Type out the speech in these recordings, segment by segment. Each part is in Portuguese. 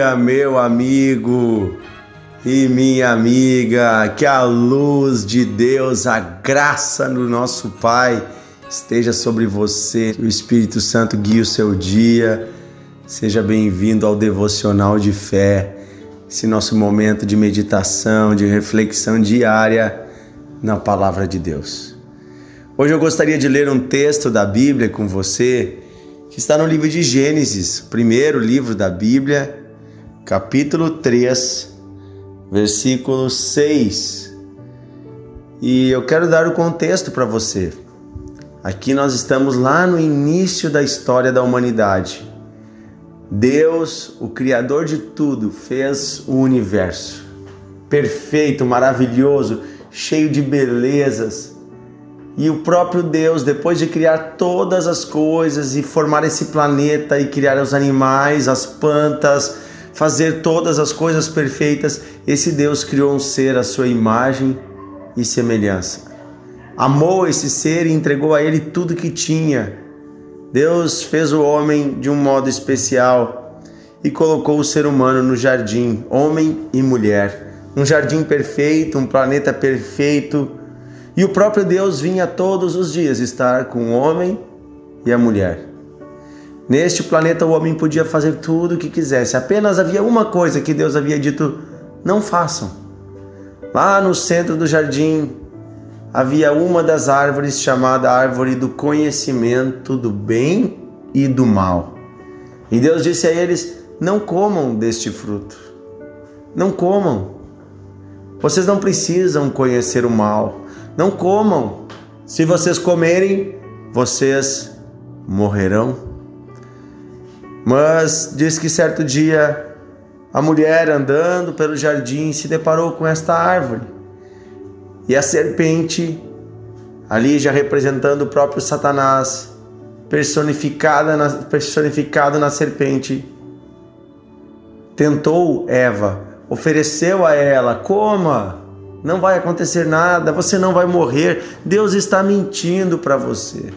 dia, meu amigo e minha amiga. Que a luz de Deus, a graça do nosso Pai esteja sobre você. Que o Espírito Santo guie o seu dia. Seja bem-vindo ao devocional de fé, esse nosso momento de meditação, de reflexão diária na palavra de Deus. Hoje eu gostaria de ler um texto da Bíblia com você que está no livro de Gênesis, primeiro livro da Bíblia, capítulo 3, versículo 6. E eu quero dar o contexto para você. Aqui nós estamos lá no início da história da humanidade. Deus, o Criador de tudo, fez o universo perfeito, maravilhoso, cheio de belezas e o próprio Deus, depois de criar todas as coisas e formar esse planeta e criar os animais, as plantas, fazer todas as coisas perfeitas, esse Deus criou um ser à sua imagem e semelhança. Amou esse ser e entregou a ele tudo que tinha. Deus fez o homem de um modo especial e colocou o ser humano no jardim, homem e mulher. Um jardim perfeito, um planeta perfeito e o próprio Deus vinha todos os dias estar com o homem e a mulher. Neste planeta o homem podia fazer tudo o que quisesse, apenas havia uma coisa que Deus havia dito: não façam. Lá no centro do jardim havia uma das árvores chamada árvore do conhecimento do bem e do mal. E Deus disse a eles: não comam deste fruto. Não comam. Vocês não precisam conhecer o mal. Não comam. Se vocês comerem, vocês morrerão. Mas diz que certo dia a mulher andando pelo jardim se deparou com esta árvore. E a serpente, ali já representando o próprio Satanás, personificada na, personificado na serpente, tentou Eva, ofereceu a ela: coma, não vai acontecer nada, você não vai morrer, Deus está mentindo para você.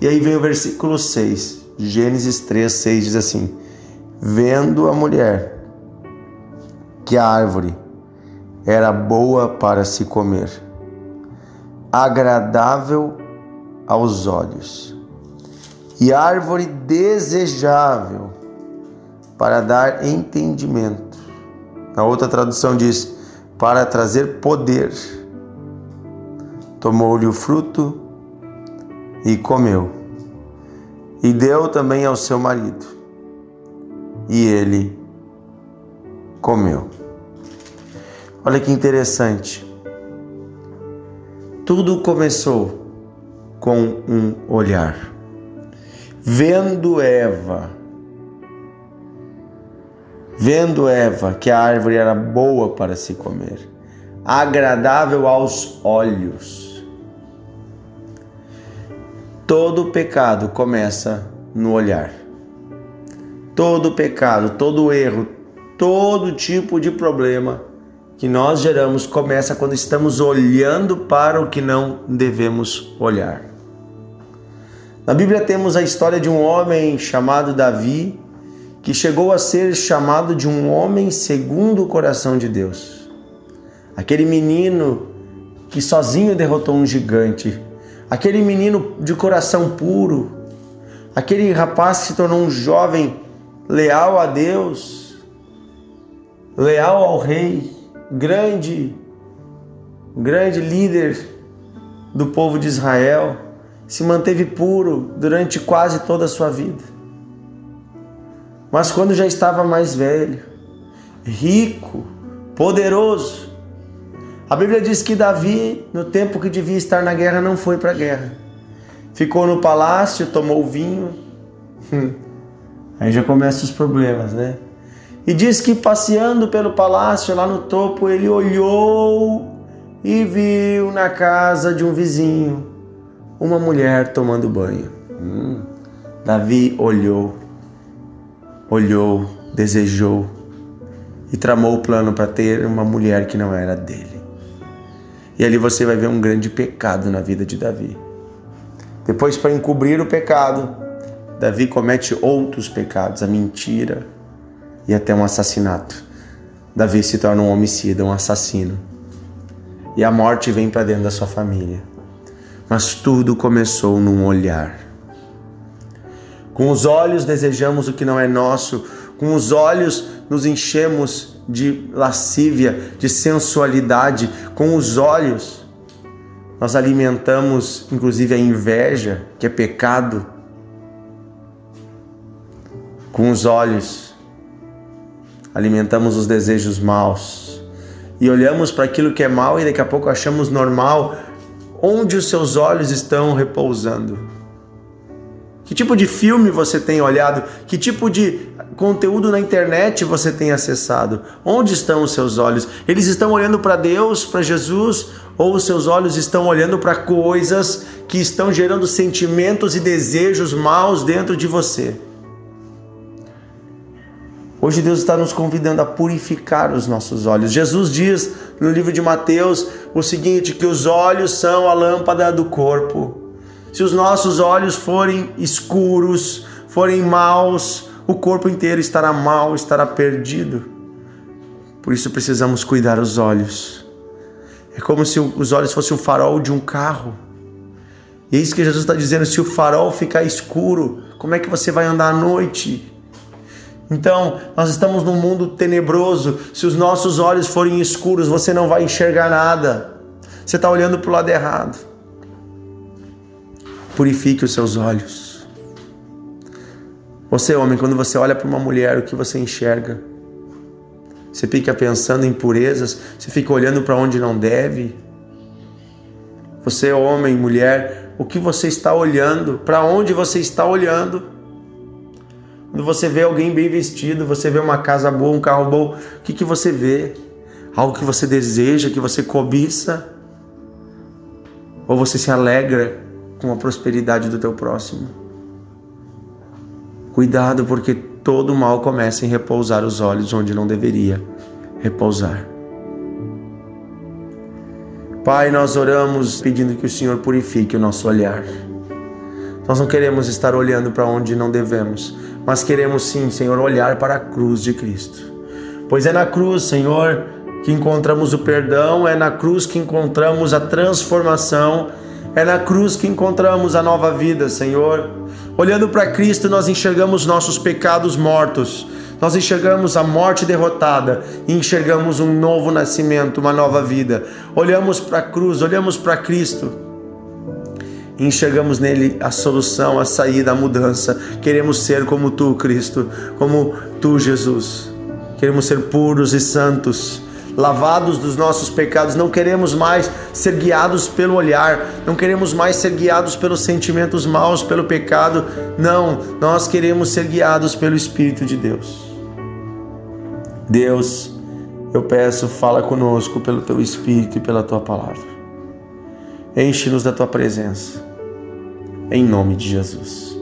E aí vem o versículo 6, Gênesis 3, 6 diz assim: Vendo a mulher que a árvore era boa para se comer, agradável aos olhos, e árvore desejável para dar entendimento. Na outra tradução diz: para trazer poder. Tomou-lhe o fruto e comeu, e deu também ao seu marido, e ele comeu. Olha que interessante. Tudo começou com um olhar. Vendo Eva Vendo Eva que a árvore era boa para se comer, agradável aos olhos. Todo pecado começa no olhar. Todo pecado, todo erro, todo tipo de problema que nós geramos começa quando estamos olhando para o que não devemos olhar. Na Bíblia temos a história de um homem chamado Davi que chegou a ser chamado de um homem segundo o coração de Deus. Aquele menino que sozinho derrotou um gigante, aquele menino de coração puro, aquele rapaz que se tornou um jovem leal a Deus, leal ao rei, grande, grande líder do povo de Israel, se manteve puro durante quase toda a sua vida. Mas quando já estava mais velho, rico, poderoso, a Bíblia diz que Davi, no tempo que devia estar na guerra, não foi para a guerra. Ficou no palácio, tomou vinho. Aí já começam os problemas, né? E diz que passeando pelo palácio, lá no topo, ele olhou e viu na casa de um vizinho uma mulher tomando banho. Hum. Davi olhou olhou, desejou e tramou o plano para ter uma mulher que não era dele. E ali você vai ver um grande pecado na vida de Davi. Depois, para encobrir o pecado, Davi comete outros pecados, a mentira, e até um assassinato. Davi se torna um homicida, um assassino. E a morte vem para dentro da sua família. Mas tudo começou num olhar. Com os olhos desejamos o que não é nosso, com os olhos nos enchemos de lascívia, de sensualidade, com os olhos nós alimentamos inclusive a inveja, que é pecado. Com os olhos alimentamos os desejos maus e olhamos para aquilo que é mal e daqui a pouco achamos normal onde os seus olhos estão repousando. Que tipo de filme você tem olhado? Que tipo de conteúdo na internet você tem acessado? Onde estão os seus olhos? Eles estão olhando para Deus, para Jesus, ou os seus olhos estão olhando para coisas que estão gerando sentimentos e desejos maus dentro de você? Hoje Deus está nos convidando a purificar os nossos olhos. Jesus diz no livro de Mateus o seguinte: que os olhos são a lâmpada do corpo. Se os nossos olhos forem escuros, forem maus, o corpo inteiro estará mal, estará perdido. Por isso precisamos cuidar os olhos. É como se os olhos fossem o farol de um carro. E é isso que Jesus está dizendo: se o farol ficar escuro, como é que você vai andar à noite? Então, nós estamos num mundo tenebroso. Se os nossos olhos forem escuros, você não vai enxergar nada. Você está olhando para o lado errado. Purifique os seus olhos. Você, homem, quando você olha para uma mulher, o que você enxerga? Você fica pensando em purezas, você fica olhando para onde não deve. Você, homem, mulher, o que você está olhando? Para onde você está olhando? Quando você vê alguém bem vestido, você vê uma casa boa, um carro bom, o que, que você vê? Algo que você deseja, que você cobiça? Ou você se alegra com a prosperidade do teu próximo? Cuidado, porque todo mal começa em repousar os olhos onde não deveria repousar. Pai, nós oramos pedindo que o Senhor purifique o nosso olhar. Nós não queremos estar olhando para onde não devemos, mas queremos sim, Senhor, olhar para a cruz de Cristo. Pois é na cruz, Senhor, que encontramos o perdão, é na cruz que encontramos a transformação, é na cruz que encontramos a nova vida, Senhor. Olhando para Cristo, nós enxergamos nossos pecados mortos, nós enxergamos a morte derrotada e enxergamos um novo nascimento, uma nova vida. Olhamos para a cruz, olhamos para Cristo enxergamos nele a solução, a saída, a mudança. Queremos ser como tu, Cristo, como tu, Jesus. Queremos ser puros e santos lavados dos nossos pecados, não queremos mais ser guiados pelo olhar, não queremos mais ser guiados pelos sentimentos maus, pelo pecado. Não, nós queremos ser guiados pelo Espírito de Deus. Deus, eu peço, fala conosco pelo teu Espírito e pela tua palavra. Enche-nos da tua presença, em nome de Jesus.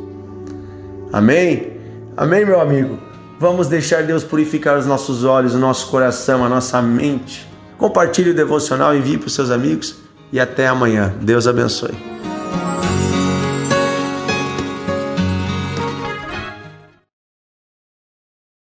Amém? Amém, meu amigo? Vamos deixar Deus purificar os nossos olhos, o nosso coração, a nossa mente. Compartilhe o devocional, envie para os seus amigos e até amanhã. Deus abençoe.